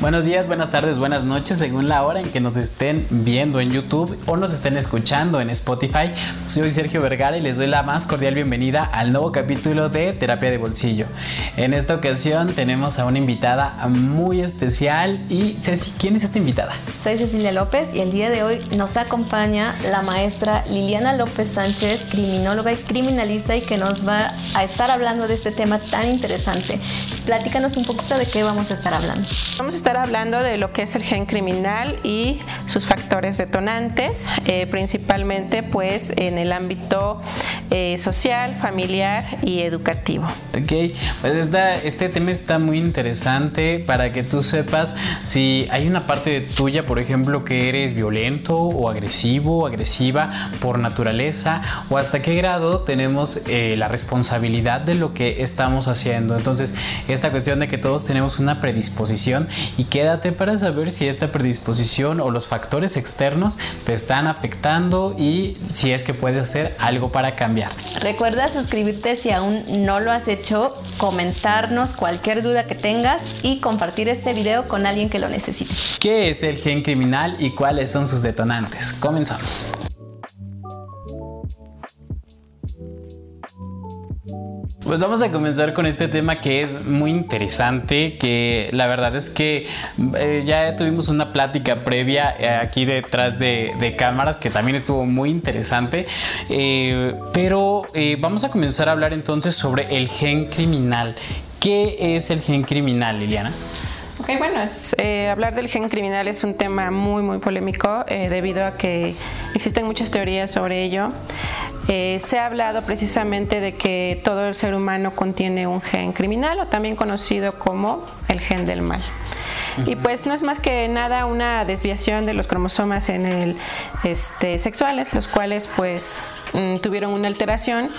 Buenos días, buenas tardes, buenas noches, según la hora en que nos estén viendo en YouTube o nos estén escuchando en Spotify. Soy Sergio Vergara y les doy la más cordial bienvenida al nuevo capítulo de Terapia de Bolsillo. En esta ocasión tenemos a una invitada muy especial y Ceci, ¿quién es esta invitada? Soy Cecilia López y el día de hoy nos acompaña la maestra Liliana López Sánchez, criminóloga y criminalista y que nos va a estar hablando de este tema tan interesante. Platícanos un poquito de qué vamos a estar hablando. Vamos a estar hablando de lo que es el gen criminal y sus factores detonantes, eh, principalmente pues en el ámbito eh, social, familiar y educativo. Ok, pues este tema está muy interesante para que tú sepas si hay una parte tuya, por ejemplo, que eres violento o agresivo agresiva por naturaleza o hasta qué grado tenemos eh, la responsabilidad de lo que estamos haciendo. Entonces, esta cuestión de que todos tenemos una predisposición y quédate para saber si esta predisposición o los factores externos te están afectando y si es que puedes hacer algo para cambiar. Recuerda suscribirte si aún no lo has hecho, comentarnos cualquier duda que tengas y compartir este video con alguien que lo necesite. ¿Qué es el gen criminal y cuáles son sus detonantes? Comenzamos. Pues vamos a comenzar con este tema que es muy interesante, que la verdad es que eh, ya tuvimos una plática previa eh, aquí detrás de, cámaras que también estuvo muy interesante, eh, pero vamos a comenzar a hablar entonces sobre el gen criminal. ¿Qué es el gen criminal, Liliana? Ok, bueno, hablar del gen criminal es un tema muy, muy polémico debido a que existen muchas teorías sobre ello. Eh, se ha hablado precisamente de que todo el ser humano contiene un gen criminal o también conocido como el gen del mal. Y pues no es más que nada una desviación de los cromosomas en el este, sexuales, los cuales pues mm, tuvieron una alteración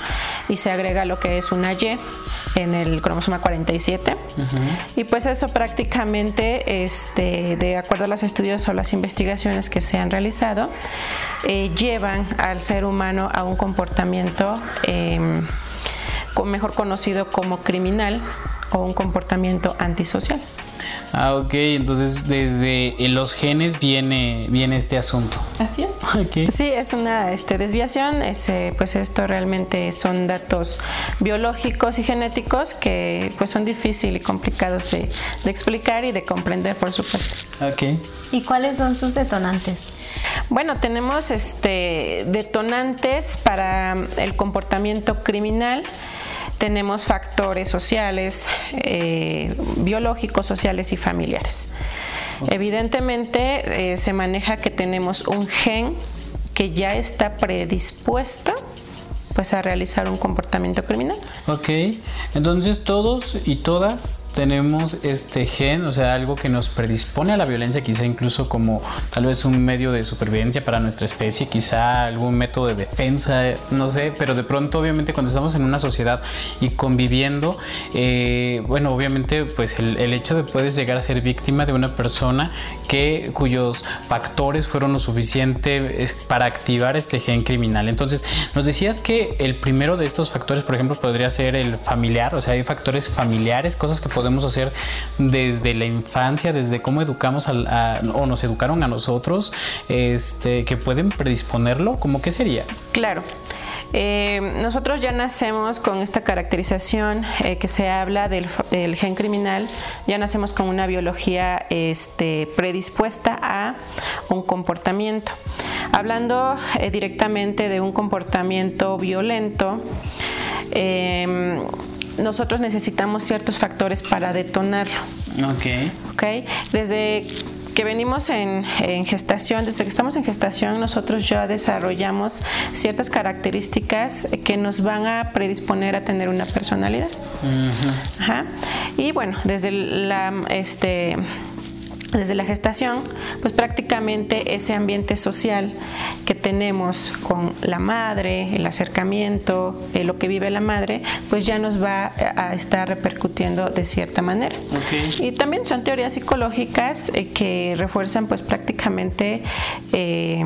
y se agrega lo que es una Y en el cromosoma 47. Y pues eso prácticamente, este, de acuerdo a los estudios o las investigaciones que se han realizado, eh, llevan al ser humano a un comportamiento em, mejor conocido como criminal o un comportamiento antisocial. Ah, ok, entonces desde los genes viene, viene este asunto. Así es. Sí, es una este, desviación, eh, pues esto realmente son datos biológicos y genéticos que pues son difíciles y complicados de, de explicar y de comprender, por supuesto. Ok. ¿Y cuáles son sus detonantes? Bueno, tenemos este detonantes para el comportamiento criminal tenemos factores sociales, eh, biológicos, sociales y familiares. Evidentemente eh, se maneja que tenemos un gen que ya está predispuesto pues a realizar un comportamiento criminal. Ok, entonces todos y todas tenemos este gen, o sea, algo que nos predispone a la violencia, quizá incluso como tal vez un medio de supervivencia para nuestra especie, quizá algún método de defensa, no sé, pero de pronto obviamente cuando estamos en una sociedad y conviviendo, eh, bueno, obviamente pues el, hecho de puedes llegar a ser víctima de una persona que cuyos factores fueron lo suficiente para activar este gen criminal. Entonces, nos decías que el primero de estos factores, por ejemplo, podría ser el familiar, o sea, hay factores familiares, cosas que podemos hacer desde la infancia, desde cómo educamos o nos educaron a nosotros, este, que pueden predisponerlo? ¿Cómo qué sería? Claro. Eh, nosotros ya nacemos con esta caracterización eh, que se habla del, gen criminal, ya nacemos con una biología este, predispuesta a un comportamiento. Hablando eh, directamente de un comportamiento violento, nosotros necesitamos ciertos factores para detonarlo. Ok. Ok. Desde que venimos en, gestación, desde que estamos en gestación, nosotros ya desarrollamos ciertas características que nos van a predisponer a tener una personalidad. Ajá. Y bueno, desde la este desde la gestación, pues prácticamente ese ambiente social que tenemos con la madre, el acercamiento, eh, lo que vive la madre, pues ya nos va a estar repercutiendo de cierta manera. Y también son teorías psicológicas eh, que refuerzan pues prácticamente... Eh,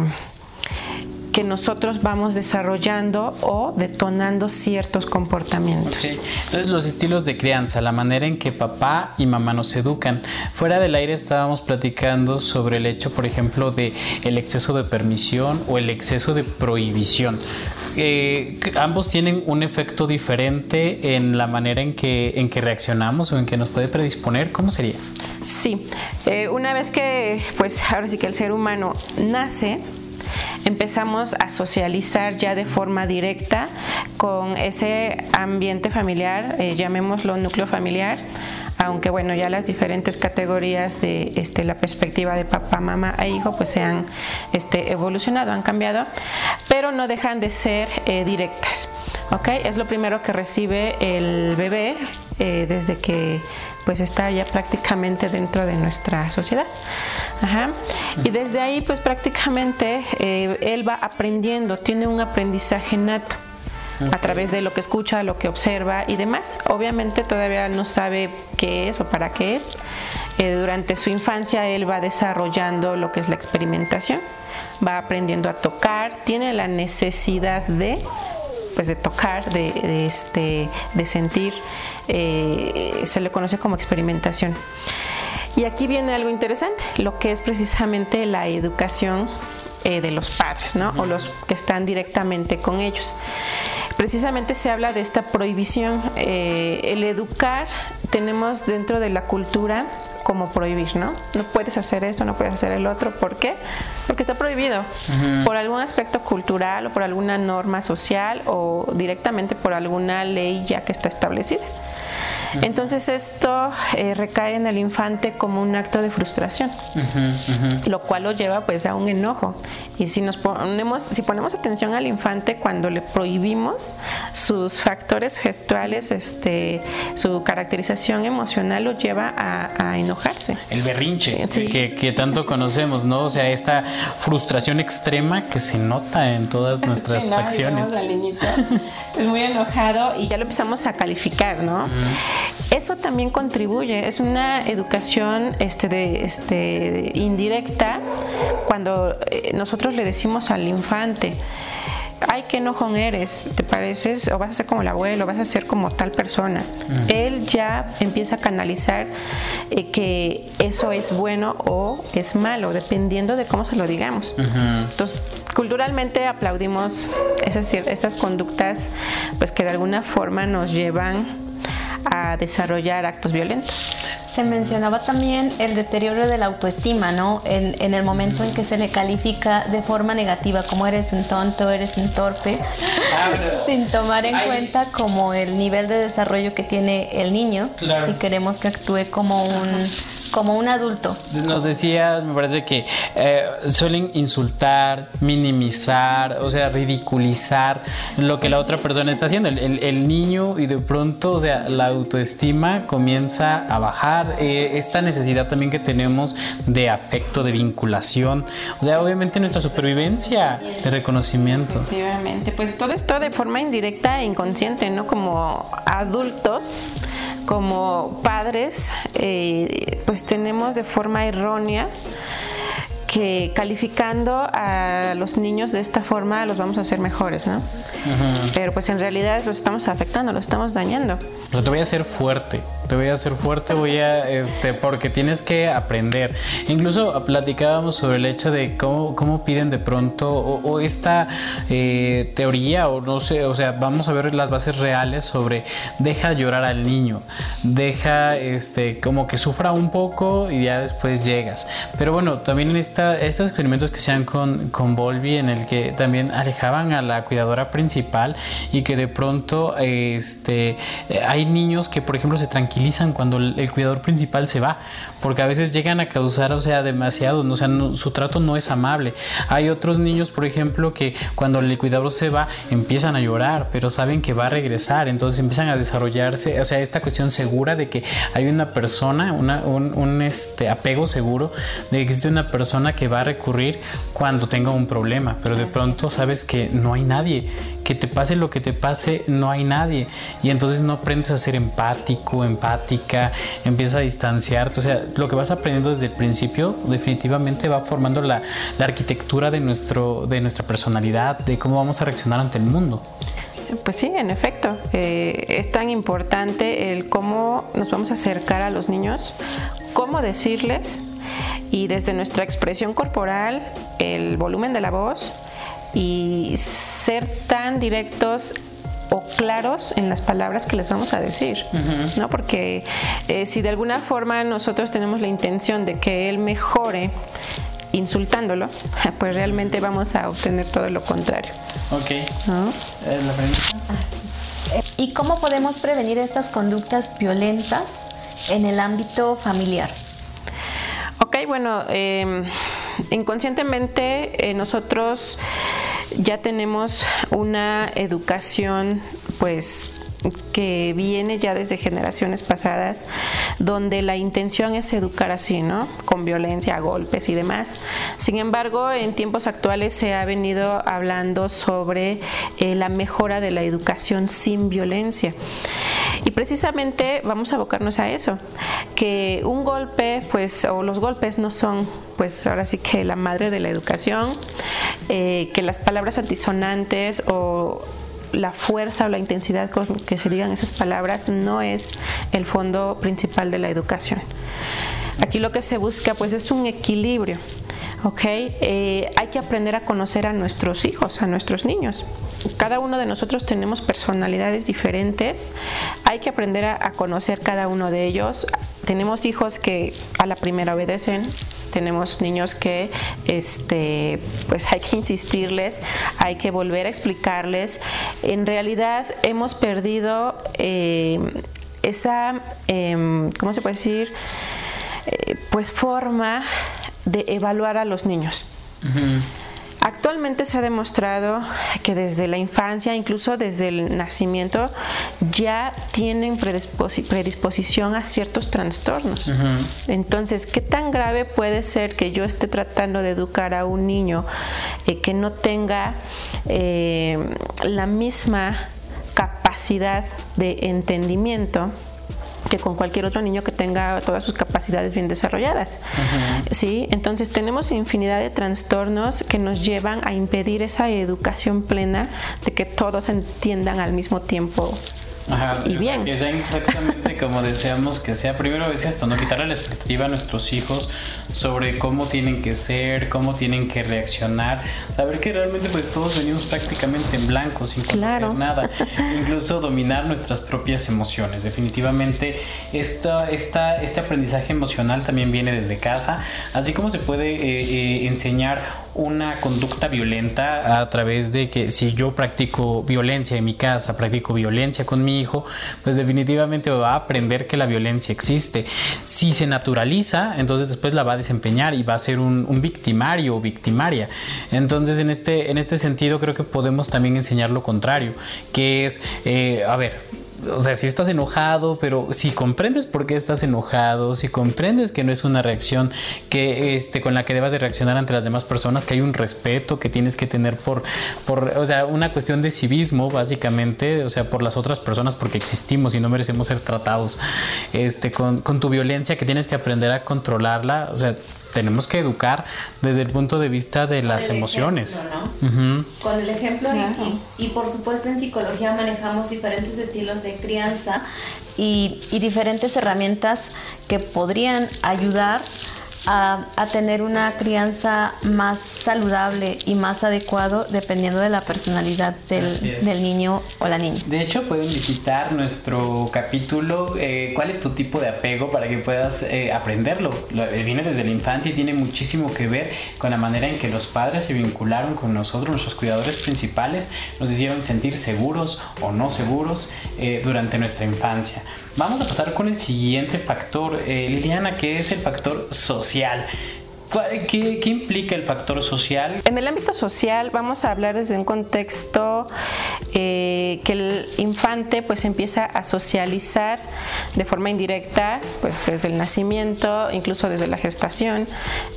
que nosotros vamos desarrollando o detonando ciertos comportamientos. Entonces los estilos de crianza, la manera en que papá y mamá nos educan. Fuera del aire estábamos platicando sobre el hecho, por ejemplo, de el exceso de permisión o el exceso de prohibición. Eh, ambos tienen un efecto diferente en la manera en que, en que reaccionamos o en que nos puede predisponer. ¿Cómo sería? Sí, eh, una vez que, pues ahora sí que el ser humano nace, empezamos a socializar ya de forma directa con ese ambiente familiar, eh, llamémoslo núcleo familiar, aunque bueno, ya las diferentes categorías de este, la perspectiva de papá, mamá e hijo pues se han este, evolucionado, han cambiado, pero no dejan de ser eh, directas. ¿ok? Es lo primero que recibe el bebé eh, desde que pues está ya prácticamente dentro de nuestra sociedad. Y desde ahí pues prácticamente eh, él va aprendiendo, tiene un aprendizaje nato a través de lo que escucha, lo que observa y demás. Obviamente todavía no sabe qué es o para qué es. Eh, durante su infancia él va desarrollando lo que es la experimentación, va aprendiendo a tocar, tiene la necesidad de pues de tocar, de, este, de sentir, eh, se le conoce como experimentación. Y aquí viene algo interesante, lo que es precisamente la educación eh, de los padres, ¿no? O los que están directamente con ellos precisamente se habla de esta prohibición. Eh, el educar tenemos dentro de la cultura como prohibir, ¿no? No puedes hacer esto, no puedes hacer el otro. ¿Por qué? Porque está prohibido por algún aspecto cultural o por alguna norma social o directamente por alguna ley ya que está establecida. Entonces esto eh, recae en el infante como un acto de frustración, lo cual lo lleva pues a un enojo. Y si nos ponemos, si ponemos atención al infante cuando le prohibimos sus factores gestuales, este, su caracterización emocional lo lleva a, enojarse. El berrinche que, que, tanto conocemos, ¿no? O sea, esta frustración extrema que se nota en todas nuestras facciones. es muy enojado y ya lo empezamos a calificar, ¿no? Eso también contribuye, es una educación este, de, este, indirecta cuando eh, nosotros le decimos al infante, ay, qué enojón eres, ¿te pareces? O vas a ser como el abuelo, vas a ser como tal persona. Él ya empieza a canalizar eh, que eso es bueno o es malo, dependiendo de cómo se lo digamos. Entonces, culturalmente aplaudimos esas, estas conductas, pues que de alguna forma nos llevan a desarrollar actos violentos. Se mencionaba también el deterioro de la autoestima, ¿no? En, el momento en que se le califica de forma negativa, como eres un tonto, eres un torpe, sin tomar en cuenta como el nivel de desarrollo que tiene el niño y queremos que actúe como un como un adulto. Nos decías, me parece que eh, suelen insultar, minimizar, o sea, ridiculizar lo que la otra persona está haciendo. El, niño y de pronto, o sea, la autoestima comienza a bajar. Eh, esta necesidad también que tenemos de afecto, de vinculación. O sea, obviamente nuestra supervivencia de reconocimiento. Efectivamente, pues todo esto de forma indirecta e inconsciente, ¿no? Como adultos como padres, eh, pues tenemos de forma errónea que calificando a los niños de esta forma los vamos a hacer mejores, ¿no? Pero pues en realidad los estamos afectando, los estamos dañando. Te voy a hacer fuerte, te voy a hacer fuerte, voy a, este, porque tienes que aprender. Incluso platicábamos sobre el hecho de cómo, cómo piden de pronto, o, esta eh, teoría, o no sé, o sea, vamos a ver las bases reales sobre deja llorar al niño, deja, este, como que sufra un poco y ya después llegas. Pero bueno, también en esta estos experimentos que se han con, con Volvi en el que también alejaban a la cuidadora principal y que de pronto este, hay niños que por ejemplo se tranquilizan cuando el, cuidador principal se va porque a veces llegan a causar o sea demasiado, o sea su trato no es amable. Hay otros niños por ejemplo que cuando el cuidador se va empiezan a llorar pero saben que va a regresar. Entonces empiezan a desarrollarse o sea esta cuestión segura de que hay una persona una, un, un este, apego seguro de que existe una persona que va a recurrir cuando tenga un problema, pero de pronto sabes que no hay nadie, que te pase lo que te pase, no hay nadie, y entonces no aprendes a ser empático, empático apática, empieza a distanciarte. O sea, lo que vas aprendiendo desde el principio definitivamente va formando la, la arquitectura de, nuestro, de nuestra personalidad, de cómo vamos a reaccionar ante el mundo. Pues sí, en efecto, eh, es tan importante el cómo nos vamos a acercar a los niños, cómo decirles y desde nuestra expresión corporal, el volumen de la voz y ser tan directos o claros en las palabras que les vamos a decir, ¿no? Porque eh, si de alguna forma nosotros tenemos la intención de que él mejore insultándolo, pues realmente vamos a obtener todo lo contrario. Ok. Eh, ¿Y cómo podemos prevenir estas conductas violentas en el ámbito familiar? Ok, bueno, em, inconscientemente eh, nosotros ya tenemos una educación pues que viene ya desde generaciones pasadas, donde la intención es educar así, ¿no? Con violencia, golpes y demás. Sin embargo, en tiempos actuales se ha venido hablando sobre eh, la mejora de la educación sin violencia. Y precisamente vamos a abocarnos a eso, que un golpe, pues, o los golpes no son, pues, ahora sí que la madre de la educación, eh, que las palabras antisonantes o la fuerza o la intensidad con que se digan esas palabras no es el fondo principal de la educación. Aquí lo que se busca pues es un equilibrio. ¿Ok? Eh, hay que aprender a conocer a nuestros hijos, a nuestros niños. Cada uno de nosotros tenemos personalidades diferentes, hay que aprender a, a conocer cada uno de ellos. Tenemos hijos que a la primera obedecen, tenemos niños que este, pues hay que insistirles, hay que volver a explicarles. En realidad hemos perdido eh, esa, em, ¿cómo se puede decir? Eh, pues forma de evaluar a los niños. Actualmente se ha demostrado que desde la infancia, incluso desde el nacimiento, ya tienen predisposición a ciertos trastornos. Entonces, ¿qué tan grave puede ser que yo esté tratando de educar a un niño eh, que no tenga eh, la misma capacidad de entendimiento? Que con cualquier otro niño que tenga todas sus capacidades bien desarrolladas. ¿Sí? Entonces tenemos infinidad de trastornos que nos llevan a impedir esa educación plena de que todos entiendan al mismo tiempo y bien. Que exactamente como deseamos que sea. Primero es esto, ¿no? Quitarle la expectativa a nuestros hijos sobre cómo tienen que ser, cómo tienen que reaccionar. Saber que realmente pues todos venimos prácticamente en blanco, sin conocer nada. Incluso dominar nuestras propias emociones. Definitivamente esta, esta, este aprendizaje emocional también viene desde casa. Así como se puede eh, eh, enseñar una conducta violenta a través de que si yo practico violencia en mi casa, practico violencia con mi hijo, pues definitivamente va a aprender que la violencia existe. Si se naturaliza, entonces después la va a desempeñar y va a ser un, victimario o victimaria. Entonces en este, en este sentido creo que podemos también enseñar lo contrario, que es, eh, a ver, o sea, si estás enojado, pero si comprendes por qué estás enojado, si comprendes que no es una reacción que este con la que debas de reaccionar ante las demás personas, que hay un respeto que tienes que tener por por o sea, una cuestión de civismo básicamente, o sea, por las otras personas porque existimos y no merecemos ser tratados este con, con tu violencia que tienes que aprender a controlarla, o sea, tenemos que educar desde el punto de vista de las emociones. Con el ejemplo y, por supuesto en psicología manejamos diferentes estilos de crianza y, y diferentes herramientas que podrían ayudar a, tener una crianza más saludable y más adecuado dependiendo de la personalad del, niño o la niña. De hecho, pueden visitar nuestro capítulo eh, ¿Cuál es tu tipo de apego? para que puedas eh, aprenderlo. Eh, viene desde la infancia y tiene muchísimo que ver con la manera en que los padres se vincularon con nosotros, nuestros cuidadores principales, nos hicieron sentir seguros o no seguros durante nuestra infancia. Vamos a pasar con el siguiente factor, eh, Liliana, que es el factor social. ¿Qué, implica el factor social? En el ámbito social vamos a hablar desde un contexto eh, que el infante pues empieza a socializar de forma indirecta, pues desde el nacimiento, incluso desde la gestación,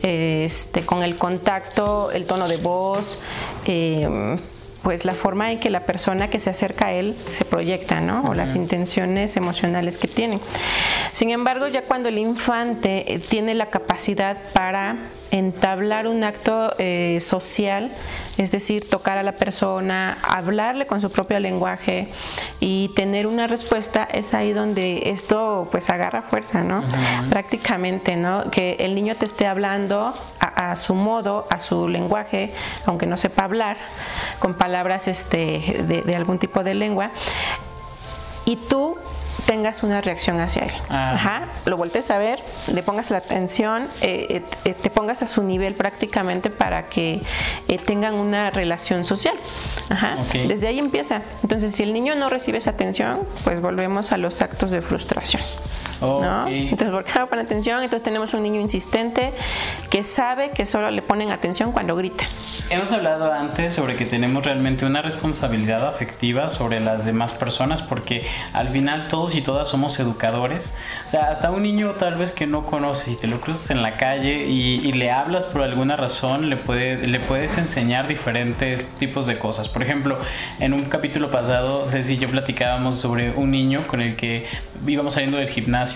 este, con el contacto, el tono de voz. Eh, pues la forma en que la persona que se acerca a él se proyecta, ¿no? O las intenciones emocionales que tiene. Sin embargo, ya cuando el infante eh, tiene la capacidad para entablar un acto eh, social, es decir, tocar a la persona, hablarle con su propio lenguaje y tener una respuesta, es ahí donde esto pues agarra fuerza, ¿no? Prácticamente, ¿no? Que el niño te esté hablando a, su modo, a su lenguaje, aunque no sepa hablar, con palabras este, de, de algún tipo de lengua, y tú tengas una reacción hacia él. Ah. Ajá, lo voltees a ver, le pongas la atención, eh, eh, eh, te pongas a su nivel prácticamente para que tengan una relación social. Ajá, desde ahí empieza. Entonces, si el niño no recibe esa atención, pues volvemos a los actos de frustración. Entonces, ¿por qué no ponen atención? Entonces tenemos un niño insistente que sabe que solo le ponen atención cuando grita. Hemos hablado antes sobre que tenemos realmente una responsabilidad afectiva sobre las demás personas porque al final todos y todas somos educadores. O sea, hasta un niño tal vez que no conoces y te lo cruzas en la calle y, le hablas por alguna razón, le, puede, le puedes enseñar diferentes tipos de cosas. Por ejemplo, en un capítulo pasado, Ceci y yo platicábamos sobre un niño con el que íbamos saliendo del gimnasio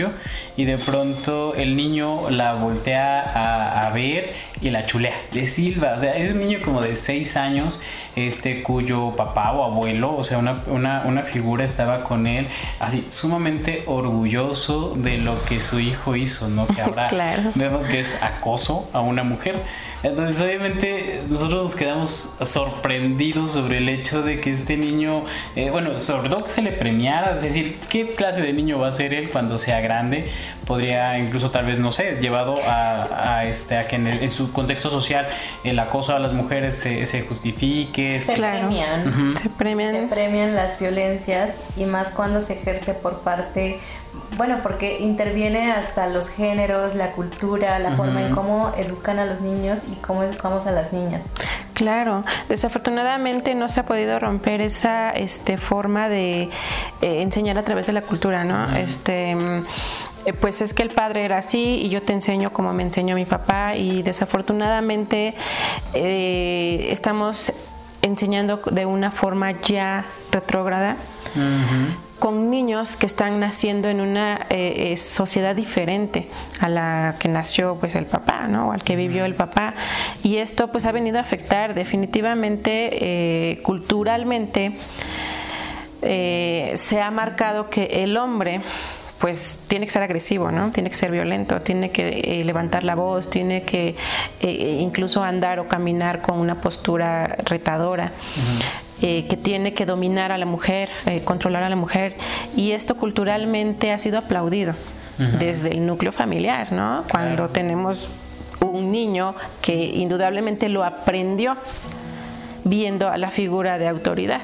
y de pronto el niño la voltea a, a ver y la chulea, le silba. O sea, es un niño como de 6 años este, cuyo papá o abuelo, o sea, una, una, una, figura estaba con él, así sumamente orgulloso de lo que su hijo hizo, ¿no? Que ahora vemos que es acoso a una mujer. Entonces, obviamente, nosotros nos quedamos sorprendidos sobre el hecho de que este niño, eh, bueno, sobre todo que se le premiara, es decir, ¿qué clase de niño va a ser él cuando sea grande? Podría incluso, tal vez, no sé, llevado a, este, a que en, su contexto social el acoso a las mujeres se, justifique. Se, premian. se premian. Se premian las violencias y más cuando se ejerce por parte bueno, porque interviene hasta los géneros, la cultura, la forma en cómo educan a los niños y cómo educamos a las niñas. Claro, desafortunadamente no se ha podido romper esa este, forma de eh, enseñar a través de la cultura, ¿no? Este pues es que el padre era así y yo te enseño como me enseñó mi papá y desafortunadamente eh, estamos enseñando de una forma ya retrógrada con niños que están naciendo en una eh, eh, sociedad diferente a la que nació pues el papá, ¿no? O al que vivió el papá. Y esto pues ha venido a afectar definitivamente eh, culturalmente. se ha marcado que el hombre pues tiene que ser agresivo, ¿no? Tiene que ser violento, tiene que levantar la voz, tiene que incluso andar o caminar con una postura retadora. Eh, que tiene que dominar a la mujer, eh, controlar a la mujer, y esto culturalmente ha sido aplaudido desde el núcleo familiar, ¿no? Cuando tenemos un niño que indudablemente lo aprendió viendo a la figura de autoridad.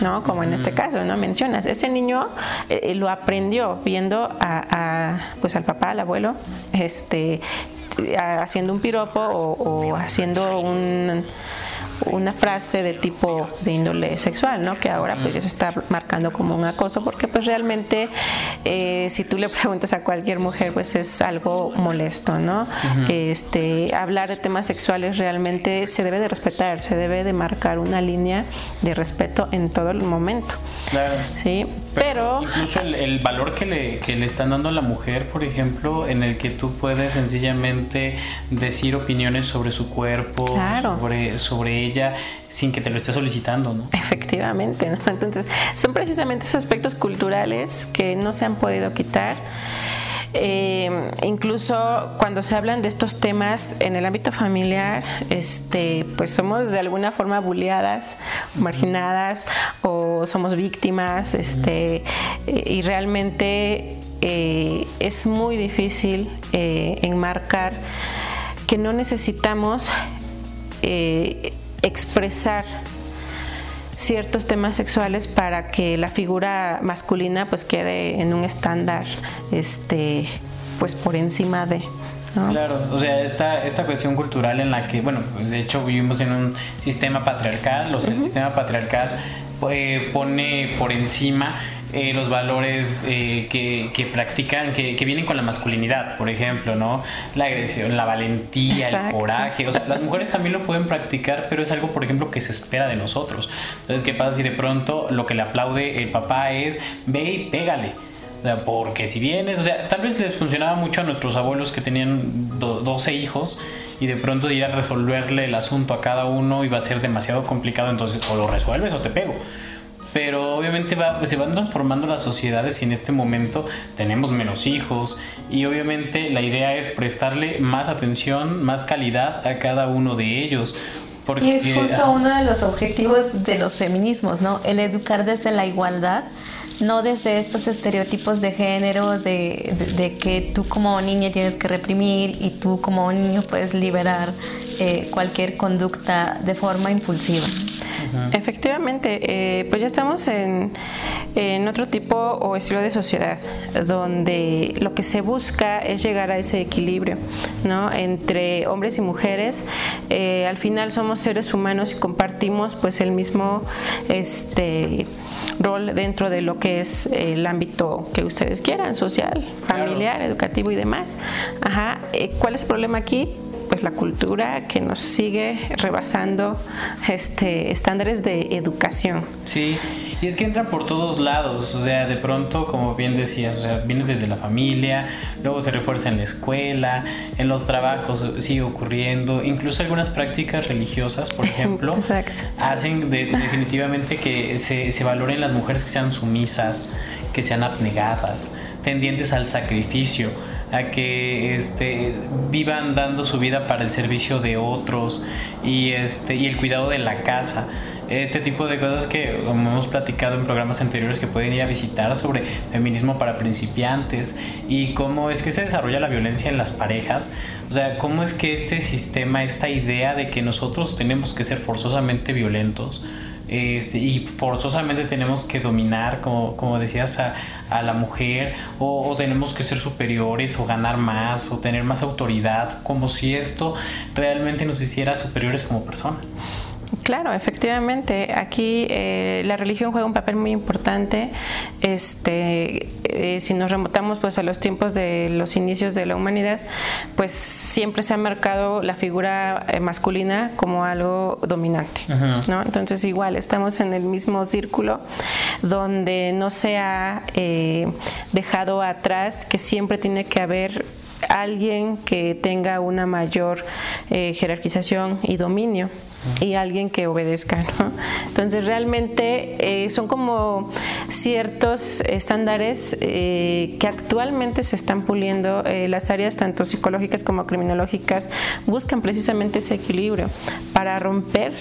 ¿No? Como en este caso, ¿no? Mencionas, ese niño eh, lo aprendió viendo a, pues al papá, al abuelo, este, haciendo un piropo o haciendo un una frase de tipo de índole sexual, ¿no? Que ahora pues ya se está marcando como un acoso porque pues realmente eh, si tú le preguntas a cualquier mujer pues es algo molesto, ¿no? Este hablar de temas sexuales realmente se debe de respetar, se debe de marcar una línea de respeto en todo el momento. Claro. Sí, pero, incluso el, valor que le, que le están dando a la mujer, por ejemplo, en el que tú puedes sencillamente decir opiniones sobre su cuerpo, sobre sobre ella sin que te lo esté solicitando, ¿no? Efectivamente, ¿no? Entonces, son precisamente esos aspectos culturales que no se han podido quitar. Eh, incluso cuando se hablan de estos temas en el ámbito familiar, este, pues somos de alguna forma bulleadas, marginadas o somos víctimas, este, eh, y realmente eh, es muy difícil enmarcar que no necesitamos expresar ciertos temas sexuales para que la figura masculina pues quede en un estándar este pues por encima de Claro, o sea, esta, esta cuestión cultural en la que, bueno, pues de hecho vivimos en un sistema patriarcal, o sea, el sistema patriarcal eh, pone por encima eh, los valores eh, que, que, practican, que, que, vienen con la masculinidad, por ejemplo, ¿no? La agresión, la valentía, el coraje. O sea, las mujeres también lo pueden practicar, pero es algo, por ejemplo, que se espera de nosotros. Entonces, ¿qué pasa si de pronto lo que le aplaude el papá es, ve y pégale? O sea, porque si vienes, o sea, tal vez les funcionaba mucho a nuestros abuelos que tenían 12 hijos y de pronto ir a resolverle el asunto a cada uno iba a ser demasiado complicado, entonces o lo resuelves o te pego. Pero obviamente se van transformando las sociedades y en este momento tenemos menos hijos y obviamente la idea es prestarle más atención, más calidad a cada uno de ellos. Porque, y es justo uno de los objetivos de los feminismos, ¿no? El educar desde la igualdad no desde estos estereotipos de género, de, que tú como niña tienes que reprimir y tú como niño puedes liberar eh, cualquier conducta de forma impulsiva. Efectivamente, eh, pues ya estamos en, otro tipo o estilo de sociedad, donde lo que se busca es llegar a ese equilibrio, ¿no? Entre hombres y mujeres. Eh, al final somos seres humanos y compartimos pues el mismo este rol dentro de lo que es el ámbito que ustedes quieran, social, familiar, educativo y demás. Ajá. Eh, ¿Cuál es el problema aquí? Pues la cultura que nos sigue rebasando este estándares de educación. Sí, y es que entra por todos lados, o sea, de pronto, como bien decías, o sea, viene desde la familia, luego se refuerza en la escuela, en los trabajos sigue ocurriendo, incluso algunas prácticas religiosas, por ejemplo, hacen definitivamente que se, se valoren las mujeres que sean sumisas, que sean abnegadas, tendientes al sacrificio a que este, vivan dando su vida para el servicio de otros y, este, y el cuidado de la casa. Este tipo de cosas que hemos platicado en programas anteriores que pueden ir a visitar sobre feminismo para principiantes y cómo es que se desarrolla la violencia en las parejas. O sea, cómo es que este sistema, esta idea de que nosotros tenemos que ser forzosamente violentos, este, y forzosamente tenemos que dominar, como, como decías, a, a la mujer, o, o, tenemos que ser superiores, o ganar más, o tener más autoridad, como si esto realmente nos hiciera superiores como personas. Claro, efectivamente. Aquí eh, la religión juega un papel muy importante. Este, eh, si nos remontamos pues a los tiempos de los inicios de la humanidad, pues siempre se ha marcado la figura eh, masculina como algo dominante, ¿no? Entonces igual estamos en el mismo círculo donde no se ha dejado atrás que siempre tiene que haber alguien que tenga una mayor jerarquización y dominio y alguien que obedezca. ¿no? Entonces realmente eh, son como ciertos estándares eh, que actualmente se están puliendo. Eh, las áreas tanto psicológicas como criminológicas buscan precisamente ese equilibrio para romper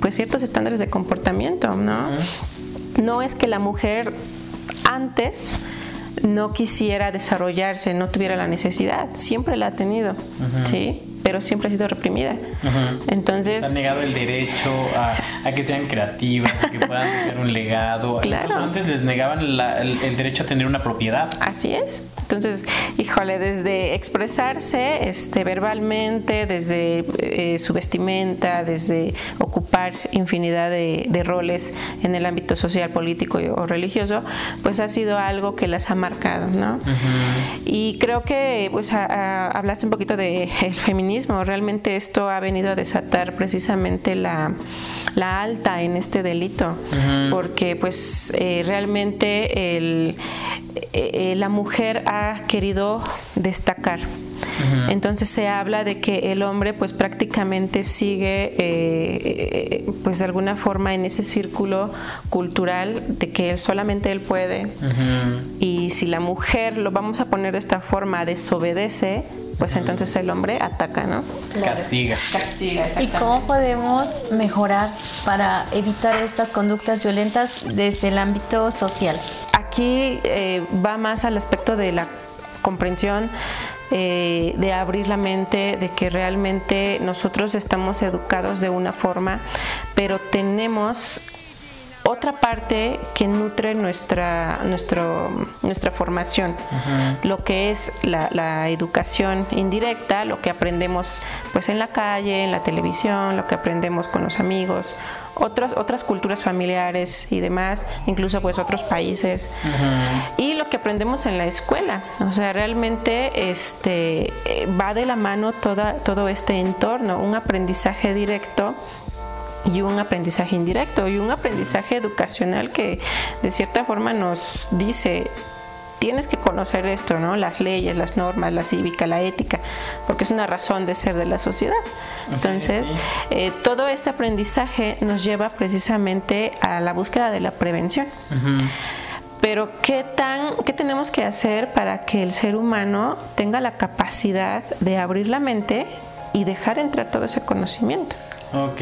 pues ciertos estándares de comportamiento. ¿no? no es que la mujer antes no quisiera desarrollarse, no tuviera la necesidad, siempre la ha tenido, ¿sí? Pero siempre ha sido reprimida. Entonces... Han negado el derecho a, que sean creativas, a que puedan tener un legado. Claro. Antes les negaban el, derecho a tener una propiedad. Así es. Entonces, híjole, desde expresarse este, verbalmente, desde eh, su vestimenta, desde ocupar infinidad de, roles en el ámbito social, político o religioso, pues ha sido algo que las ha marcado, ¿no? Y creo que, pues, hablaste un poquito del de feminismo Realmente esto ha venido a desatar precisamente la, alta en este delito, porque pues eh, realmente el, eh, la mujer ha querido destacar. Entonces se habla de que el hombre pues prácticamente sigue eh, pues de alguna forma en ese círculo cultural de que él solamente él puede. Y si la mujer lo vamos a poner de esta forma desobedece pues entonces el hombre ataca, ¿no? Castiga. Castiga, ¿Y cómo podemos mejorar para evitar estas conductas violentas desde el ámbito social? Aquí eh, va más al aspecto de la comprensión, eh, de abrir la mente, de que realmente nosotros estamos educados de una forma, pero tenemos otra parte que nutre nuestra, nuestro, nuestra formación, lo que es la, educación indirecta, lo que aprendemos pues en la calle, en la televisión, lo que aprendemos con los amigos, otras, otras culturas familiares y demás, incluso pues otros países, y lo que aprendemos en la escuela. O sea, realmente este, eh, va de la mano toda, todo este entorno, un aprendizaje directo y un aprendizaje indirecto y un aprendizaje educacional que de cierta forma nos dice tienes que conocer esto, ¿no? Las leyes, las normas, la cívica, la ética, porque es una razón de ser de la sociedad. Entonces, eh, todo este aprendizaje nos lleva precisamente a la búsqueda de la prevención. Pero ¿qué, tan, ¿qué tenemos que hacer para que el ser humano tenga la capacidad de abrir la mente y dejar entrar todo ese conocimiento? Ok.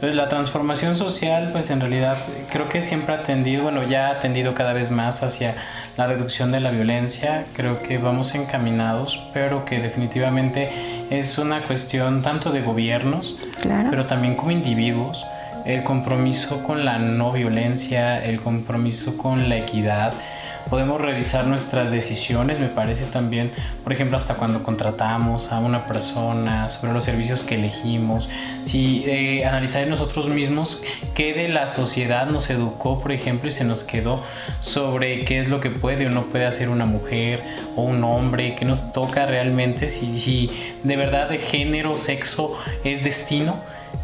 Entonces la transformación social, pues en realidad creo que siempre ha tendido, bueno, ya ha tendido cada vez más hacia la reducción de la violencia. Creo que vamos encaminados, pero que definitivamente es una cuestión tanto de gobiernos, pero también como individuos. El compromiso con la no violencia, el compromiso con la equidad, podemos revisar nuestras decisiones, me parece también, por ejemplo, hasta cuando contratamos a una persona, sobre los servicios que elegimos, si eh, analizar en nosotros mismos qué de la sociedad nos educó, por ejemplo, y se nos quedó sobre qué es lo que puede o no puede hacer una mujer o un hombre, qué nos toca realmente, si, si de verdad de género, sexo es destino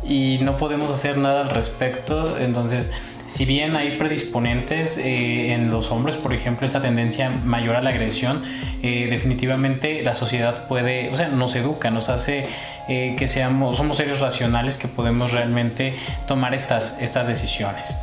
y no podemos hacer nada al respecto, entonces si bien hay predisponentes eh, en los hombres, por ejemplo, esa tendencia mayor a la agresión, eh, definitivamente la sociedad puede, o sea, nos educa, nos hace eh, que seamos, somos seres racionales que podemos realmente tomar estas, estas decisiones.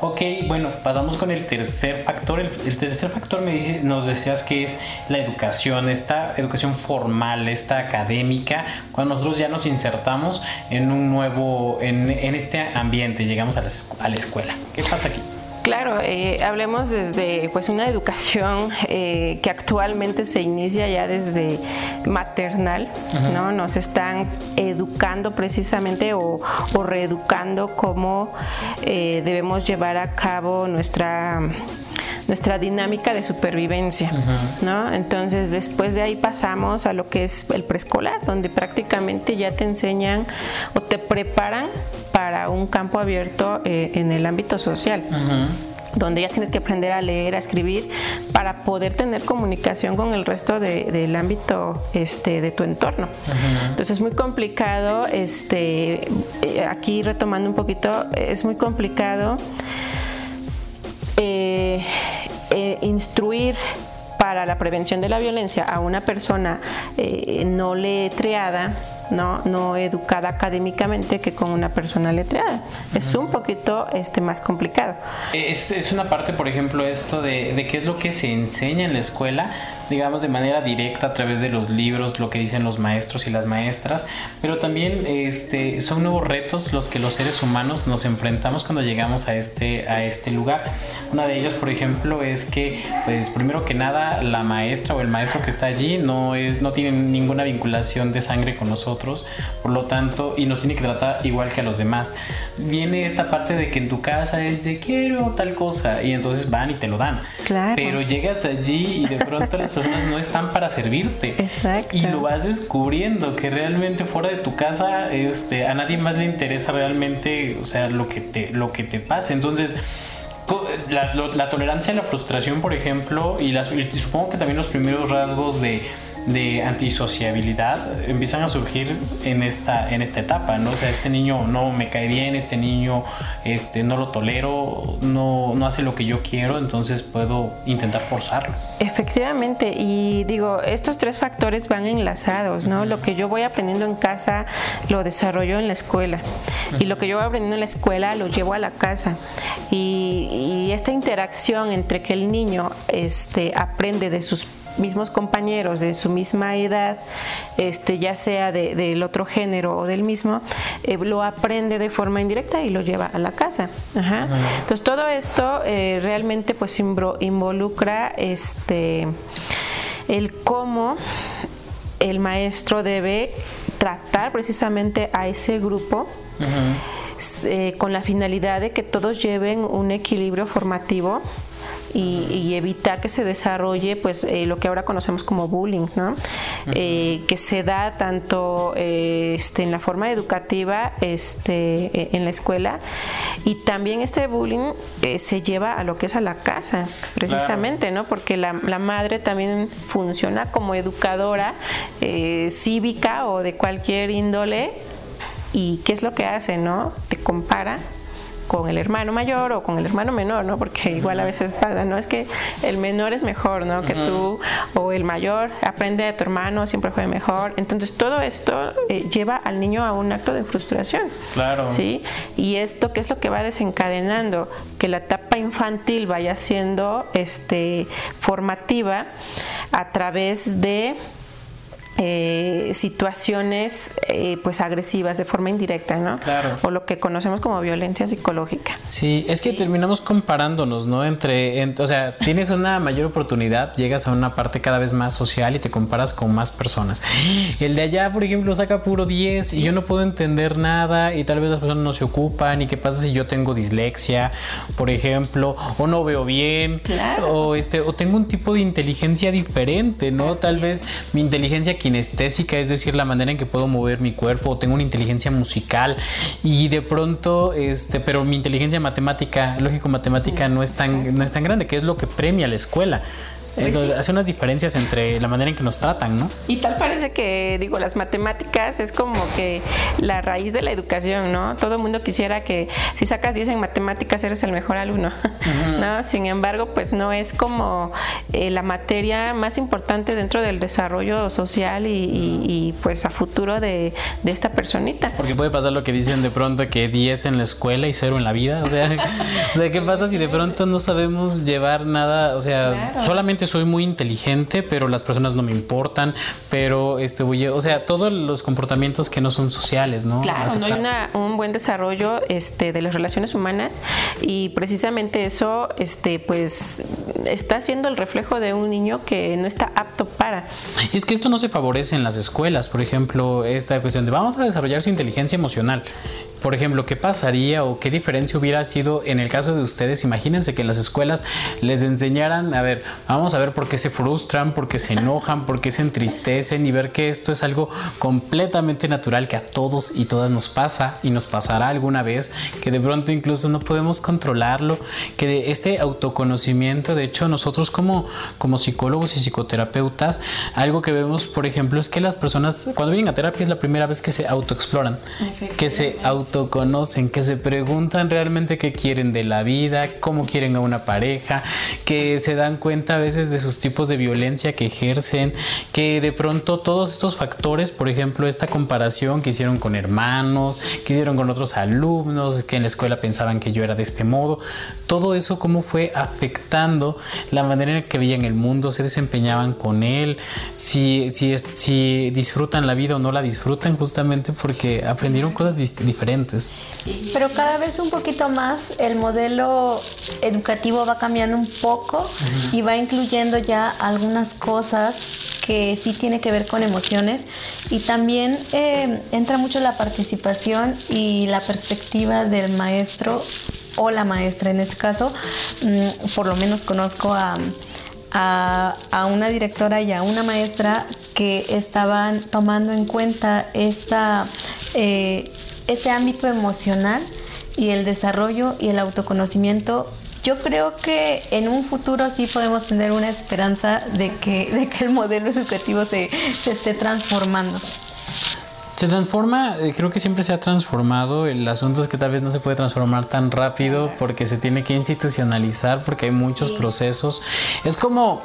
Ok, bueno, pasamos con el tercer factor. El, tercer factor me dice, nos decías que es la educación, esta educación formal, esta académica, cuando nosotros ya nos insertamos en un nuevo, en, este ambiente, llegamos a la escuela. ¿Qué pasa aquí? Claro, eh, hablemos desde pues una educación eh, que actualmente se inicia ya desde maternal, ¿no? Nos están educando precisamente o, reeducando cómo eh, debemos llevar a cabo nuestra nuestra dinámica de supervivencia, ¿no? Entonces después de ahí pasamos a lo que es el preescolar, donde prácticamente ya te enseñan o te preparan un campo abierto eh, en el ámbito social. donde ya tienes que aprender a leer, a escribir, para poder tener comunicación con el resto del ámbito este, de tu entorno. Entonces es muy complicado, este, eh, aquí retomando un poquito, es muy complicado eh, eh, instruir para la prevención de la violencia a una persona eh, no letreada, ¿no? no educada académicamente que con una persona letreada. Es un poquito este, más complicado. Es, es una parte, por ejemplo, esto de, de qué es lo que se enseña en la escuela digamos, de manera directa a través de los libros, lo que dicen los maestros y las maestras, pero también este, son nuevos retos los que los seres humanos nos enfrentamos cuando llegamos a este, a este lugar. Una de ellas, por ejemplo, es que, pues, primero que nada, la maestra o el maestro que está allí no, es, no tiene ninguna vinculación de sangre con nosotros, por lo tanto, y nos tiene que tratar igual que a los demás. Viene esta parte de que en tu casa es de quiero tal cosa, y entonces van y te lo dan. Claro. Pero llegas allí y de pronto personas no están para servirte. Exacto. Y lo vas descubriendo que realmente fuera de tu casa este, a nadie más le interesa realmente, o sea, lo que te, lo que te pasa. Entonces, la, la tolerancia a la frustración, por ejemplo, y, las, y supongo que también los primeros rasgos de de antisociabilidad empiezan a surgir en esta, en esta etapa, ¿no? O sea, este niño no me cae bien, este niño este, no lo tolero, no, no hace lo que yo quiero, entonces puedo intentar forzarlo. Efectivamente, y digo, estos tres factores van enlazados, ¿no? Lo que yo voy aprendiendo en casa lo desarrollo en la escuela, y lo que yo voy aprendiendo en la escuela lo llevo a la casa, y, y esta interacción entre que el niño este, aprende de sus mismos compañeros de su misma edad, este, ya sea del otro género o del mismo, eh, lo aprende de forma indirecta y lo lleva a la casa. Entonces todo esto eh, realmente pues involucra este el cómo el maestro debe tratar precisamente a ese grupo eh, con la finalidad de que todos lleven un equilibrio formativo y, evitar que se desarrolle pues eh, lo que ahora conocemos como bullying, ¿no? Eh, que se da tanto eh, este, en la forma educativa este, en la escuela y también este bullying se lleva a lo que es a la casa, precisamente, ¿no? Porque la, la, madre también funciona como educadora cívica o de cualquier índole y qué es lo que hace, ¿no? Te compara con el hermano mayor o con el hermano menor, ¿no? Porque igual a veces pasa, ¿no? Es que el menor es mejor, ¿no? Que tú o el mayor aprende de tu hermano, siempre fue mejor. Entonces todo esto eh, lleva al niño a un acto de frustración. Claro. ¿Sí? Y esto, ¿qué es lo que va desencadenando? Que la etapa infantil vaya siendo este, formativa a través de eh, situaciones eh, pues agresivas de forma indirecta, ¿no? Claro. O lo que conocemos como violencia psicológica. Sí, es que terminamos comparándonos, ¿no? Entre, o sea, tienes una mayor oportunidad, llegas a una parte cada vez más social y te comparas con más personas. El de allá, por ejemplo, saca puro 10 y yo no puedo entender nada y tal vez las personas no se ocupan y qué pasa si yo tengo dislexia, por ejemplo, o no veo bien, o este, o tengo un tipo de inteligencia diferente, ¿no? tal vez mi inteligencia que kinestésica, es decir, la manera en que puedo mover mi cuerpo, tengo una inteligencia musical y de pronto, este, pero mi inteligencia matemática, lógico matemática no es tan, no es tan grande, que es lo que premia la escuela. Pues Entonces, hace unas diferencias entre la manera en que nos tratan, ¿no? Y tal parece que, digo, las matemáticas es como que la raíz de la educación, ¿no? Todo el mundo quisiera que si sacas 10 en matemáticas eres el mejor alumno, ¿no? Sin embargo, pues no es como eh, la materia más importante dentro del desarrollo social y, pues a futuro de, esta personita. Porque puede pasar lo que dicen de pronto que 10 en la escuela y 0 en la vida, o sea, o sea ¿qué pasa si de pronto no sabemos llevar nada, o sea, solamente soy muy inteligente, pero las personas no me importan, pero este voy, o sea, todos los comportamientos que no son sociales, ¿no? Claro, no hay un buen desarrollo este, de las relaciones humanas y precisamente eso, este, pues, está siendo el reflejo de un niño que no está apto para. Y es que esto no se favorece en las escuelas, por ejemplo, esta cuestión de vamos a desarrollar su inteligencia emocional. Por ejemplo, ¿qué pasaría o qué diferencia hubiera sido en el caso de ustedes? Imagínense que en las escuelas les enseñaran, a ver, vamos a ver por qué se frustran, por qué se enojan, por qué se entristecen y ver que esto es algo completamente natural que a todos y todas nos pasa y nos pasará alguna vez, que de pronto incluso no podemos controlarlo, que de este autoconocimiento, de hecho nosotros como, como psicólogos y psicoterapeutas, algo que vemos, por ejemplo, es que las personas cuando vienen a terapia es la primera vez que se autoexploran, que se auto autoconocen, que se preguntan realmente qué quieren de la vida, cómo quieren a una pareja, que se dan cuenta a veces de sus tipos de violencia que ejercen, que de pronto todos estos factores, por ejemplo, esta comparación que hicieron con hermanos, que hicieron con otros alumnos, que en la escuela pensaban que yo era de este modo, todo eso cómo fue afectando la manera en que veían el mundo, se desempeñaban con él, si, si, si disfrutan la vida o no la disfrutan, justamente porque aprendieron cosas diferentes pero cada vez un poquito más el modelo educativo va cambiando un poco y va incluyendo ya algunas cosas que sí tiene que ver con emociones. Y también eh, entra mucho la participación y la perspectiva del maestro o la maestra en este caso. Mm, por lo menos conozco a, a, una directora y a una maestra que estaban tomando en cuenta esta eh, ese ámbito emocional y el desarrollo y el autoconocimiento, yo creo que en un futuro sí podemos tener una esperanza de que, de que el modelo educativo se, se esté transformando. Se transforma, eh, creo que siempre se ha transformado. El asunto es que tal vez no se puede transformar tan rápido porque se tiene que institucionalizar, porque hay muchos procesos. Es como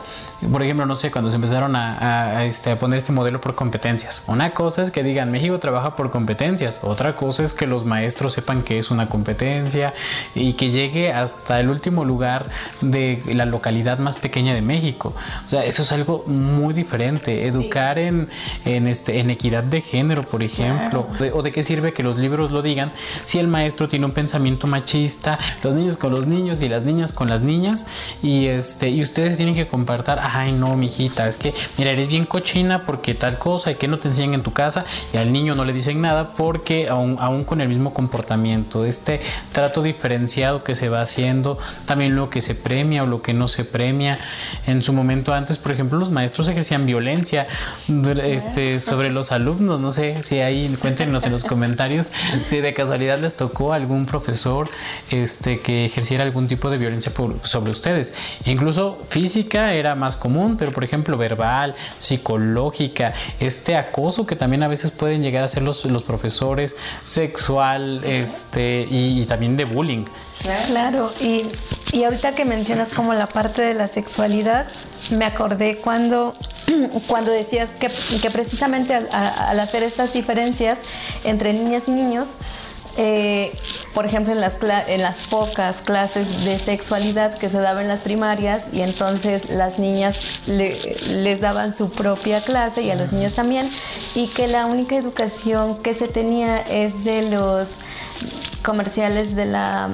por ejemplo, no sé, cuando se empezaron a, este, a, poner este modelo por competencias. Una cosa es que digan México trabaja por competencias, otra cosa es que los maestros sepan que es una competencia y que llegue hasta el último lugar de la localidad más pequeña de México. O sea, eso es algo muy diferente. Educar en, en, este, en equidad de género, por ejemplo. o de qué sirve que los libros lo digan si el maestro tiene un pensamiento machista, los niños con los niños y las niñas con las niñas y, este, y ustedes tienen que compartir, ay no, mijita, es que, mira, eres bien cochina porque tal cosa y que no te enseñan en tu casa y al niño no le dicen nada porque aún, aún con el mismo comportamiento, este trato diferenciado que se va haciendo, también lo que se premia o lo que no se premia. En su momento antes, por ejemplo, los maestros ejercían violencia este, sobre los alumnos, no sé si ahí cuéntenos en los comentarios si de casualidad les tocó algún profesor este, que ejerciera algún tipo de violencia sobre ustedes. Incluso física era más común, pero por ejemplo verbal, psicológica, este acoso que también a veces pueden llegar a ser los, los profesores, sexual este, y, también de bullying. Claro, y, y ahorita que mencionas como la parte de la sexualidad, me acordé cuando cuando decías que, que precisamente al, al, hacer estas diferencias entre niñas y niños, eh, por ejemplo, en las, en las pocas clases de sexualidad que se daban en las primarias y entonces las niñas les daban su propia clase y a los niños también y que la única educación que se tenía es de los comerciales de la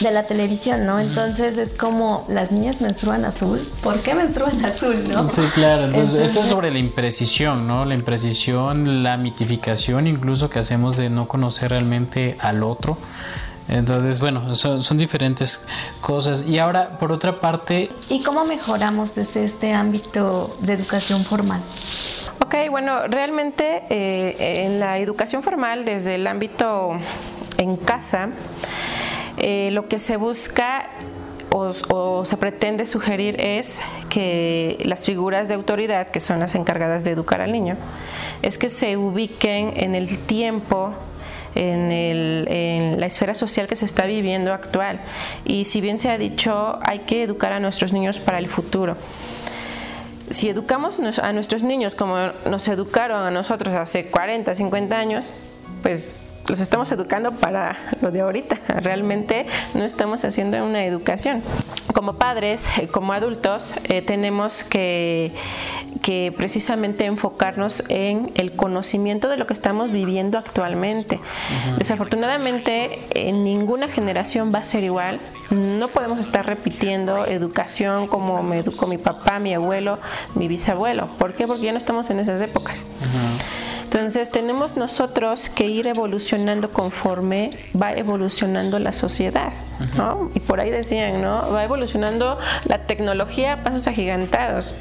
de la televisión, ¿no? Entonces es como las niñas menstruan azul. ¿Por qué menstruan azul, no? Sí, claro. Entonces, esto es sobre la imprecisión, ¿no? La imprecisión, la mitificación, incluso que hacemos de no conocer realmente al otro. Entonces, bueno, son, son, diferentes cosas. Y ahora, por otra parte... ¿Y cómo mejoramos desde este ámbito de educación formal? Ok, bueno, realmente eh, en la educación formal, desde el ámbito en casa, eh, lo que se busca o, se pretende sugerir es que las figuras de autoridad, que son las encargadas de educar al niño, es que se ubiquen en el tiempo en, la esfera social que se está viviendo actual. Y si bien se ha dicho, hay que educar a nuestros niños para el futuro. Si educamos a nuestros niños como nos educaron a nosotros hace 40, 50 años, pues los estamos educando para lo de ahorita. Realmente no estamos haciendo una educación. Como padres, eh, como adultos, eh, tenemos que, que, precisamente enfocarnos en el conocimiento de lo que estamos viviendo actualmente. Desafortunadamente, en ninguna generación va a ser igual. No podemos estar repitiendo educación como me educó mi papá, mi abuelo, mi bisabuelo. ¿Por qué? Porque ya no estamos en esas épocas. Entonces tenemos nosotros que ir evolucionando conforme va evolucionando la sociedad, ¿no? Y por ahí decían, ¿no? Va evolucionando la tecnología a pasos agigantados,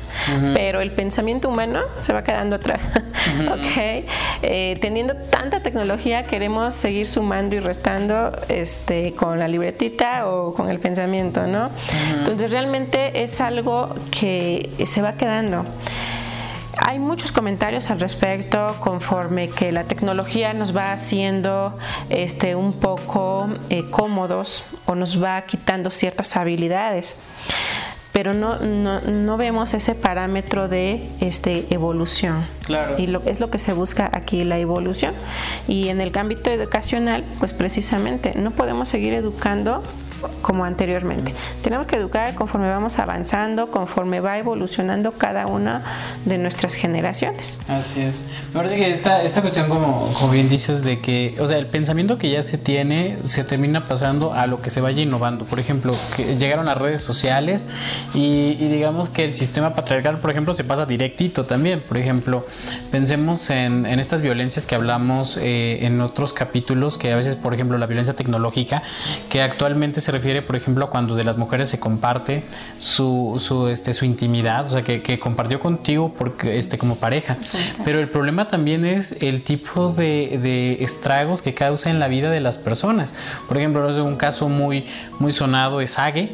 pero el pensamiento humano se va quedando atrás, ¿ok? Eh, teniendo tanta tecnología queremos seguir sumando y restando este, con la libretita o con el pensamiento, ¿no? Entonces realmente es algo que se va quedando. Hay muchos comentarios al respecto conforme que la tecnología nos va haciendo este, un poco eh, cómodos o nos va quitando ciertas habilidades pero no, no, vemos ese parámetro de este, evolución. Claro. Y lo, es lo que se busca aquí, la evolución. Y en el ámbito educacional, pues precisamente no podemos seguir educando como anteriormente. Tenemos que educar conforme vamos avanzando, conforme va evolucionando cada una de nuestras generaciones. Así es. Me parece que esta, esta cuestión, como, como bien dices, de que, o sea, el pensamiento que ya se tiene se termina pasando a lo que se vaya innovando. Por ejemplo, que llegaron las redes sociales y, digamos que el sistema patriarcal, por ejemplo, se pasa directito también. Por ejemplo, pensemos en, en estas violencias que hablamos eh, en otros capítulos, que a veces, por ejemplo, la violencia tecnológica, que actualmente se refiere, por ejemplo, a cuando de las mujeres se comparte su, su, este, su intimidad, o sea, que, que, compartió contigo porque, este, como pareja. Pero el problema también es el tipo de, de, estragos que causa en la vida de las personas. Por ejemplo, un caso muy, muy sonado es Age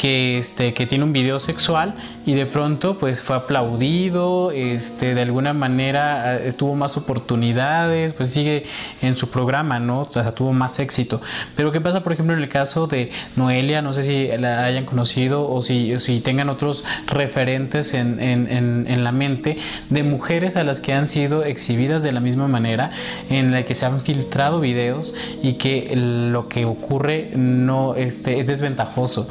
que, este, que tiene un video sexual y de pronto pues fue aplaudido, este, de alguna manera eh, tuvo más oportunidades, pues sigue en su programa, ¿no? O sea, tuvo más éxito. Pero ¿qué pasa, por ejemplo, en el caso de Noelia? No sé si la hayan conocido o si, si tengan otros referentes en, en, en, la mente de mujeres a las que han sido exhibidas de la misma manera, en la que se han filtrado videos y que lo que ocurre no este, es desventajoso.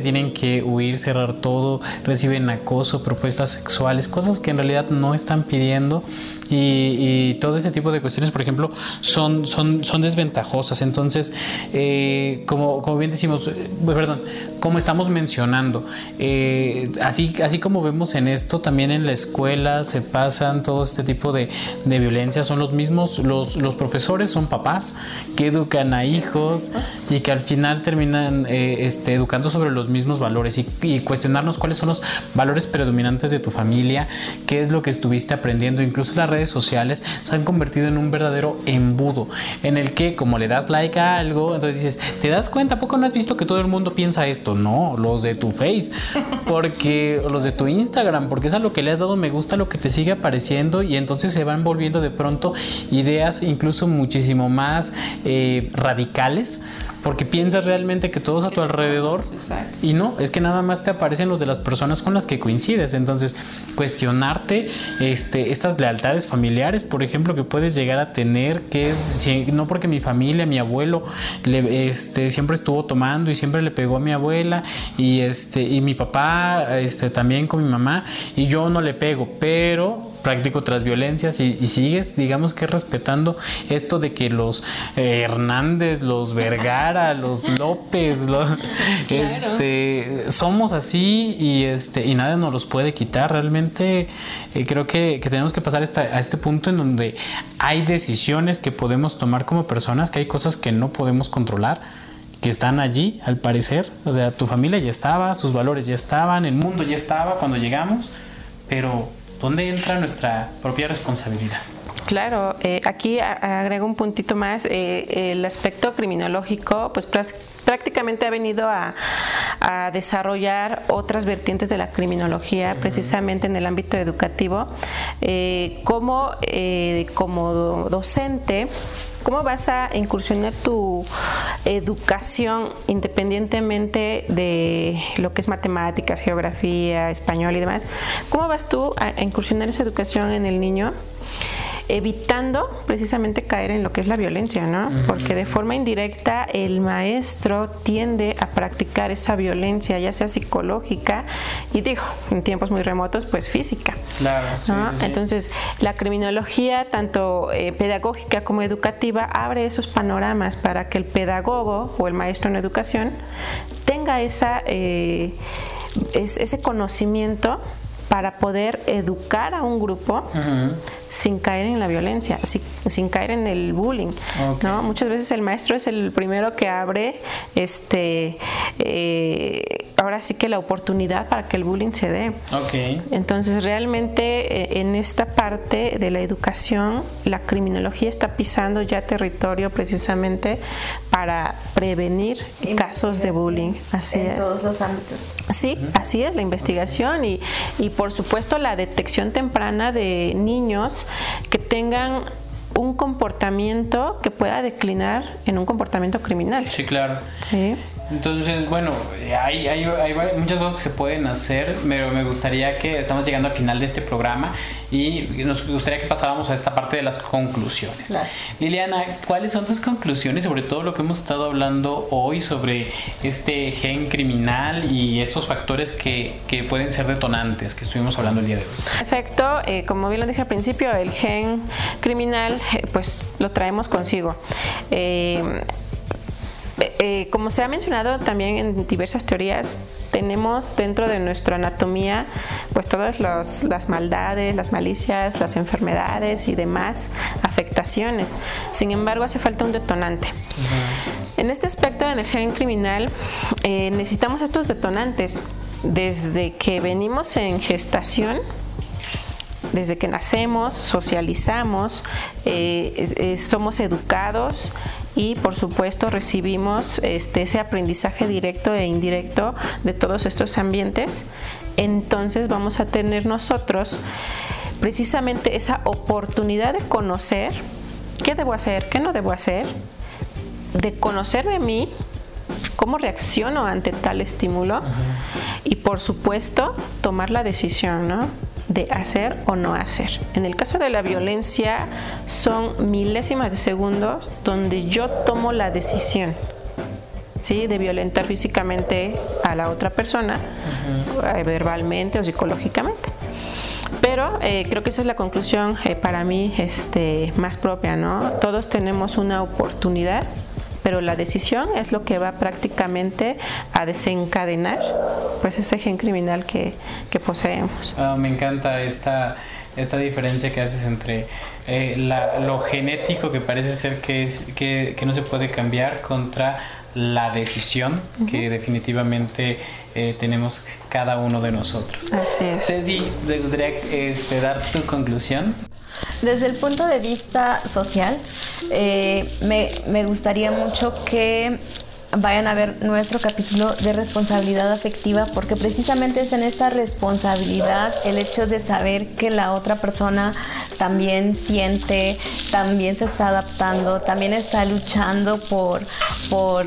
Tienen que huir, cerrar todo, reciben acoso, propuestas sexuales, cosas que en realidad no están pidiendo y, todo ese tipo de cuestiones, por ejemplo, son, son, son desventajosas. Entonces, eh, como, como bien decimos, eh, perdón, como estamos mencionando, eh, así, así como vemos en esto, también en la escuela se pasan todo este tipo de, de violencia, son los mismos, los, los profesores son papás que educan a hijos y que al final terminan este, educando sobre los mismos valores y, y cuestionarnos cuáles son los valores predominantes de tu familia, qué es lo que estuviste aprendiendo, incluso las sociales se han convertido en un verdadero embudo en el que como le das like a algo, entonces dices, ¿te das cuenta? ¿A poco no has visto que todo el mundo piensa esto? No, los de tu Face, porque los de tu Instagram, porque es a lo que le has dado me gusta, lo que te sigue apareciendo y entonces se van volviendo de pronto ideas incluso muchísimo más eh, radicales porque piensas realmente que todos a tu alrededor y no, es que nada más te aparecen los de las personas con las que coincides. Entonces, cuestionarte este, estas lealtades familiares, por ejemplo, que puedes llegar a tener, que si, no porque mi familia, mi abuelo, le, este, siempre estuvo tomando y siempre le pegó a mi abuela y, este, y mi papá este, también con mi mamá y yo no le pego, pero práctico otras violencias y, sigues, digamos que respetando esto de que los eh, Hernández, los Vergara, los López, este, somos así y, este, y nadie nos los puede quitar. Realmente eh, creo que, tenemos que pasar a este punto en donde hay decisiones que podemos tomar como personas, que hay cosas que no podemos controlar que están allí, al parecer. O sea, tu familia ya estaba, sus valores ya estaban, el mundo ya estaba cuando llegamos, pero ¿Dónde entra nuestra propia responsabilidad? Claro, eh, aquí agrego un puntito más. Eh, el aspecto criminológico, pues prácticamente ha venido a, desarrollar otras vertientes de la criminología, precisamente en el ámbito educativo. Eh, como, como docente, ¿Cómo vas a incursionar tu educación independientemente de lo que es matemáticas, geografía, español y demás? ¿Cómo vas tú a incursionar esa educación en el niño? Evitando precisamente caer en lo que es la violencia, ¿no? Porque de forma indirecta el maestro tiende a practicar esa violencia, ya sea psicológica y digo, en tiempos muy remotos, pues física. Claro. Entonces, la criminología, tanto eh, pedagógica como educativa, abre esos panoramas para que el pedagogo o el maestro en educación tenga esa, eh, ese conocimiento para poder educar a un grupo sin caer en la violencia, sin, caer en el bullying. ¿no? Muchas veces el maestro es el primero que abre este eh, ahora sí que la oportunidad para que el bullying se dé. Entonces realmente eh, en esta parte de la educación la criminología está pisando ya territorio precisamente para prevenir casos de bullying. Así en todos los ámbitos. Sí, así es la investigación y, y por supuesto la detección temprana de niños que tengan un comportamiento que pueda declinar en un comportamiento criminal. Sí, claro. Sí. Entonces, bueno, hay, hay, hay, muchas cosas que se pueden hacer, pero me gustaría que estamos llegando al final de este programa y nos gustaría que pasáramos a esta parte de las conclusiones. Liliana, ¿cuáles son tus conclusiones sobre todo lo que hemos estado hablando hoy sobre este gen criminal y estos factores que, que pueden ser detonantes que estuvimos hablando el día de hoy? Efecto, eh, como bien lo dije al principio, el gen criminal eh, pues lo traemos consigo. Eh, eh, como se ha mencionado también en diversas teorías, tenemos dentro de nuestra anatomía pues todas las maldades, las malicias, las enfermedades y demás afectaciones. Sin embargo, hace falta un detonante. En este aspecto, en el gen criminal, eh, necesitamos estos detonantes. Desde que venimos en gestación, desde que nacemos, socializamos, eh, somos educados y por supuesto recibimos este, ese aprendizaje directo e indirecto de todos estos ambientes, entonces vamos a tener nosotros precisamente esa oportunidad de conocer qué debo hacer, qué no debo hacer, de conocerme a mí, cómo reacciono ante tal estímulo y por supuesto tomar la decisión, ¿no? De hacer o no hacer. En el caso de la violencia son milésimas de segundos donde yo tomo la decisión ¿sí? de violentar físicamente a la otra persona, eh, verbalmente o psicológicamente. Pero eh, creo que esa es la conclusión eh, para mí este, más propia, ¿no? Todos tenemos una oportunidad pero la decisión es lo que va prácticamente a desencadenar pues ese gen criminal que, que poseemos. Ah, me encanta esta, esta diferencia que haces entre eh, lo genético que parece ser que, es, que, que, no se puede cambiar contra la decisión que definitivamente eh, tenemos cada uno de nosotros. Así es. Ceci, ¿te gustaría este, dar tu conclusión? Desde el punto de vista social, eh, me, me gustaría mucho que vayan a ver nuestro capítulo de responsabilidad afectiva porque precisamente es en esta responsabilidad el hecho de saber que la otra persona también siente, también se está adaptando, también está luchando por, por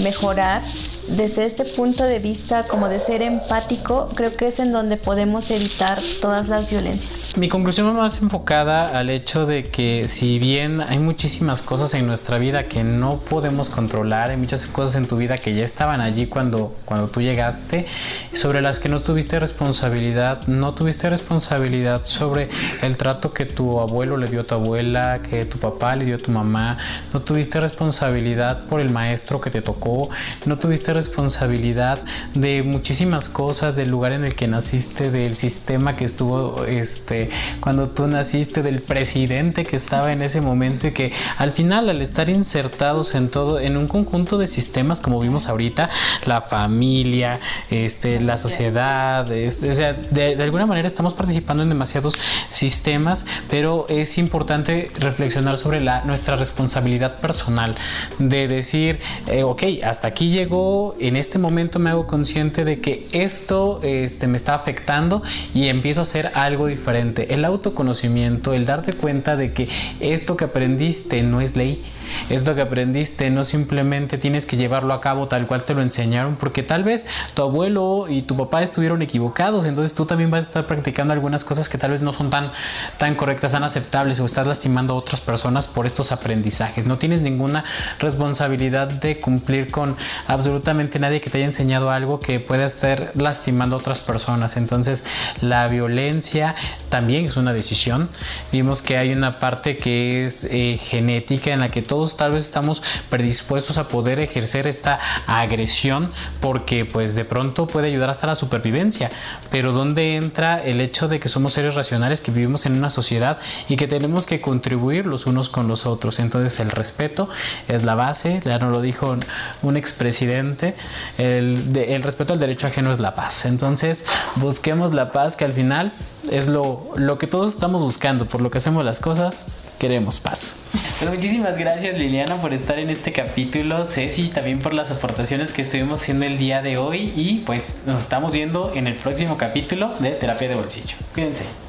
mejorar desde este punto de vista como de ser empático, creo que es en donde podemos evitar todas las violencias. Mi conclusión va más enfocada al hecho de que si bien hay muchísimas cosas en nuestra vida que no podemos controlar, hay muchas cosas en tu vida que ya estaban allí cuando, cuando tú llegaste, sobre las que no tuviste responsabilidad, no tuviste responsabilidad sobre el trato que tu abuelo le dio a tu abuela, que tu papá le dio a tu mamá, no tuviste responsabilidad por el maestro que te tocó, no tuviste responsabilidad de muchísimas cosas, del lugar en el que naciste, del sistema que estuvo este, cuando tú naciste, del presidente que estaba en ese momento y que al final al estar insertados en todo, en un conjunto de sistemas como vimos ahorita, la familia, este, la sociedad, este, o sea, de, alguna manera estamos participando en demasiados sistemas, pero es importante reflexionar sobre la, nuestra responsabilidad personal, de decir, eh, ok, hasta aquí llegó en este momento me hago consciente de que esto este, me está afectando y empiezo a hacer algo diferente. El autoconocimiento, el darte cuenta de que esto que aprendiste no es ley, esto que aprendiste no simplemente tienes que llevarlo a cabo tal cual te lo enseñaron, porque tal vez tu abuelo y tu papá estuvieron equivocados, entonces tú también vas a estar practicando algunas cosas que tal vez no son tan, tan correctas, tan aceptables, o estás lastimando a otras personas por estos aprendizajes. No tienes ninguna responsabilidad de cumplir con absolutamente nadie que te haya enseñado algo que pueda estar lastimando a otras personas. Entonces, la violencia también es una decisión. Vimos que hay una parte que es eh, genética en la que todo tal vez estamos predispuestos a poder ejercer esta agresión porque pues de pronto puede ayudar hasta la supervivencia. Pero ¿dónde entra el hecho de que somos seres racionales que vivimos en una sociedad y que tenemos que contribuir los unos con los otros? Entonces el respeto es la base, ya nos lo dijo un expresidente, el, el respeto al derecho ajeno es la paz. Entonces busquemos la paz que al final es lo, lo que todos estamos buscando, por lo que hacemos las cosas, queremos paz. Pues muchísimas gracias Liliana por estar en este capítulo, Ceci también por las aportaciones que estuvimos haciendo el día de hoy y pues nos estamos viendo en el próximo capítulo de Terapia de Bolsillo. Cuídense.